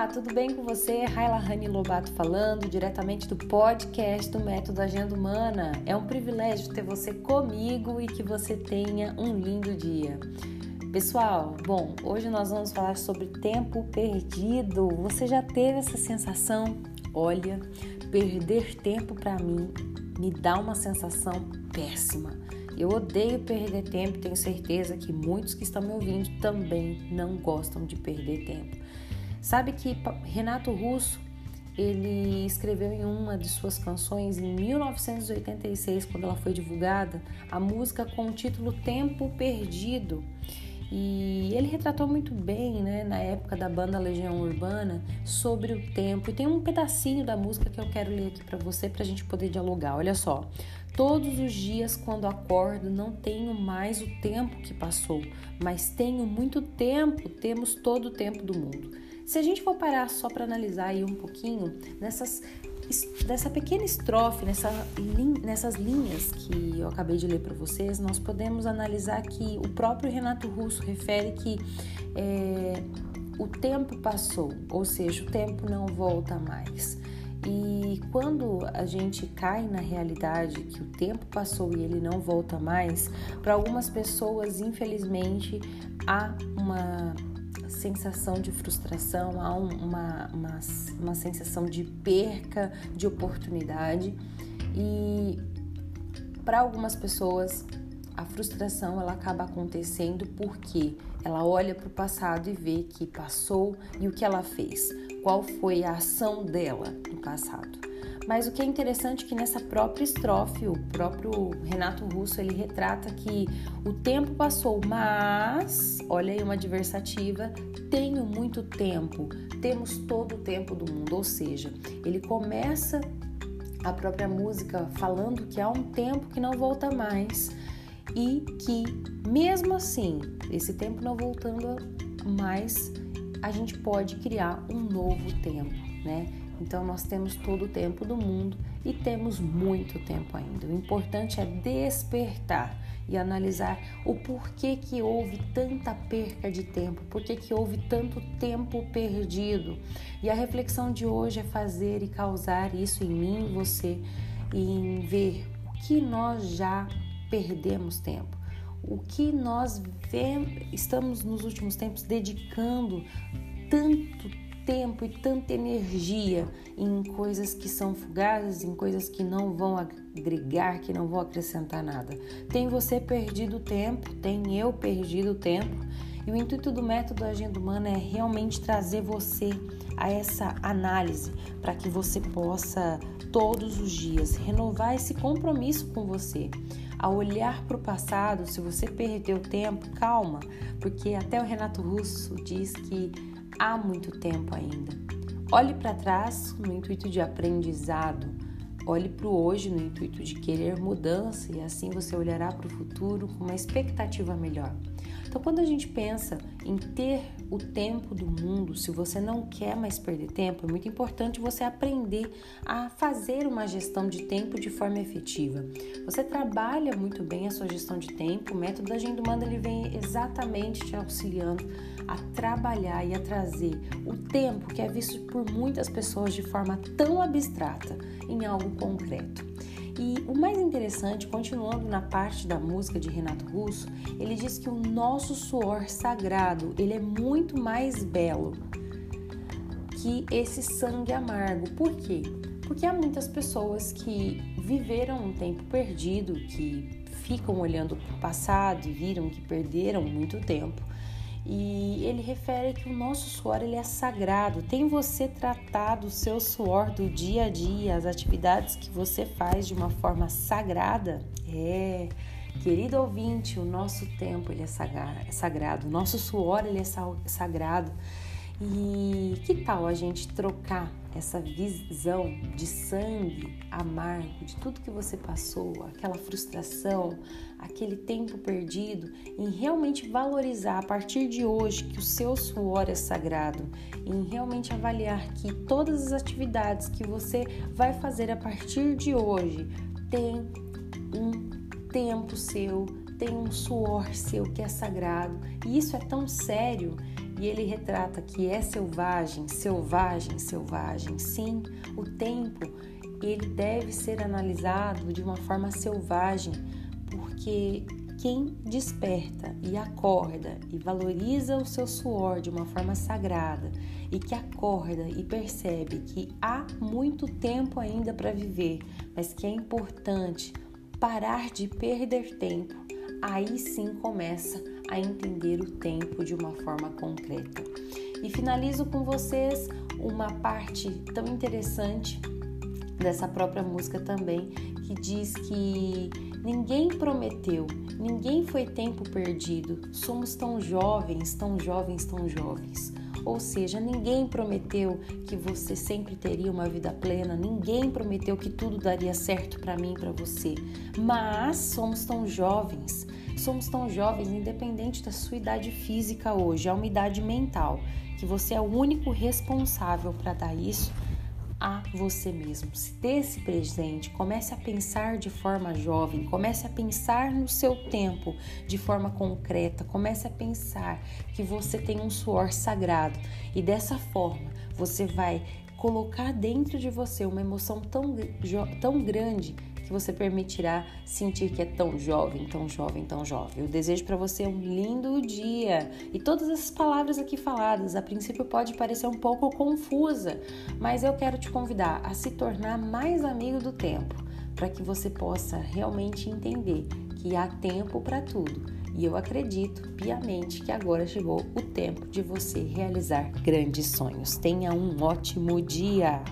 Olá, tudo bem com você? Raila Rani Lobato falando diretamente do podcast do Método Agenda Humana. É um privilégio ter você comigo e que você tenha um lindo dia. Pessoal, bom, hoje nós vamos falar sobre tempo perdido. Você já teve essa sensação? Olha, perder tempo para mim me dá uma sensação péssima. Eu odeio perder tempo, tenho certeza que muitos que estão me ouvindo também não gostam de perder tempo. Sabe que Renato Russo ele escreveu em uma de suas canções em 1986, quando ela foi divulgada, a música com o título Tempo Perdido. E ele retratou muito bem, né, na época da banda Legião Urbana, sobre o tempo. E tem um pedacinho da música que eu quero ler aqui para você, para a gente poder dialogar. Olha só. Todos os dias, quando acordo, não tenho mais o tempo que passou, mas tenho muito tempo, temos todo o tempo do mundo. Se a gente for parar só para analisar aí um pouquinho nessas dessa pequena estrofe, nessa, nessas linhas que eu acabei de ler para vocês, nós podemos analisar que o próprio Renato Russo refere que é, o tempo passou, ou seja, o tempo não volta mais. E quando a gente cai na realidade que o tempo passou e ele não volta mais, para algumas pessoas, infelizmente, há uma sensação de frustração, há uma, uma, uma sensação de perca de oportunidade e para algumas pessoas a frustração ela acaba acontecendo porque ela olha para o passado e vê que passou e o que ela fez, qual foi a ação dela no passado. Mas o que é interessante é que nessa própria estrofe, o próprio Renato Russo, ele retrata que o tempo passou, mas, olha aí uma adversativa, tenho muito tempo, temos todo o tempo do mundo, ou seja, ele começa a própria música falando que há um tempo que não volta mais e que mesmo assim, esse tempo não voltando mais, a gente pode criar um novo tempo, né? Então nós temos todo o tempo do mundo e temos muito tempo ainda. O importante é despertar e analisar o porquê que houve tanta perca de tempo, porquê que houve tanto tempo perdido. E a reflexão de hoje é fazer e causar isso em mim e você e em ver o que nós já perdemos tempo. O que nós vemos, estamos nos últimos tempos dedicando tanto tempo e tanta energia em coisas que são fugazes, em coisas que não vão agregar, que não vão acrescentar nada. Tem você perdido tempo, tem eu perdido tempo. E o intuito do método Agenda Humana é realmente trazer você a essa análise para que você possa todos os dias renovar esse compromisso com você. A olhar para o passado, se você perdeu tempo, calma, porque até o Renato Russo diz que há muito tempo ainda. Olhe para trás no intuito de aprendizado, olhe para o hoje no intuito de querer mudança e assim você olhará para o futuro com uma expectativa melhor. Então, quando a gente pensa em ter o tempo do mundo, se você não quer mais perder tempo, é muito importante você aprender a fazer uma gestão de tempo de forma efetiva. Você trabalha muito bem a sua gestão de tempo, o método da Agenda Humana ele vem exatamente te auxiliando a trabalhar e a trazer o tempo que é visto por muitas pessoas de forma tão abstrata em algo concreto. E o mais interessante, continuando na parte da música de Renato Russo, ele diz que o nosso suor sagrado, ele é muito mais belo que esse sangue amargo. Por quê? Porque há muitas pessoas que viveram um tempo perdido, que ficam olhando para o passado e viram que perderam muito tempo e ele refere que o nosso suor ele é sagrado. Tem você tratado o seu suor do dia a dia, as atividades que você faz de uma forma sagrada? É, querido ouvinte, o nosso tempo ele é sagrado, o nosso suor ele é sagrado. E que tal a gente trocar essa visão de sangue amargo, de tudo que você passou, aquela frustração, aquele tempo perdido, em realmente valorizar a partir de hoje que o seu suor é sagrado, em realmente avaliar que todas as atividades que você vai fazer a partir de hoje tem um tempo seu tem um suor seu que é sagrado. E isso é tão sério. E ele retrata que é selvagem, selvagem, selvagem. Sim, o tempo ele deve ser analisado de uma forma selvagem, porque quem desperta e acorda e valoriza o seu suor de uma forma sagrada e que acorda e percebe que há muito tempo ainda para viver, mas que é importante parar de perder tempo, aí sim começa a entender o tempo de uma forma concreta. E finalizo com vocês uma parte tão interessante dessa própria música também, que diz que ninguém prometeu, ninguém foi tempo perdido, somos tão jovens, tão jovens, tão jovens. Ou seja, ninguém prometeu que você sempre teria uma vida plena, ninguém prometeu que tudo daria certo para mim e para você. Mas somos tão jovens, somos tão jovens, independente da sua idade física hoje, é uma idade mental, que você é o único responsável para dar isso a você mesmo. Se dê esse presente, comece a pensar de forma jovem, comece a pensar no seu tempo de forma concreta, comece a pensar que você tem um suor sagrado e dessa forma você vai colocar dentro de você uma emoção tão, tão grande que você permitirá sentir que é tão jovem, tão jovem, tão jovem. Eu desejo para você um lindo dia. E todas essas palavras aqui faladas, a princípio pode parecer um pouco confusa, mas eu quero te convidar a se tornar mais amigo do tempo, para que você possa realmente entender que há tempo para tudo. E eu acredito piamente que agora chegou o tempo de você realizar grandes sonhos. Tenha um ótimo dia!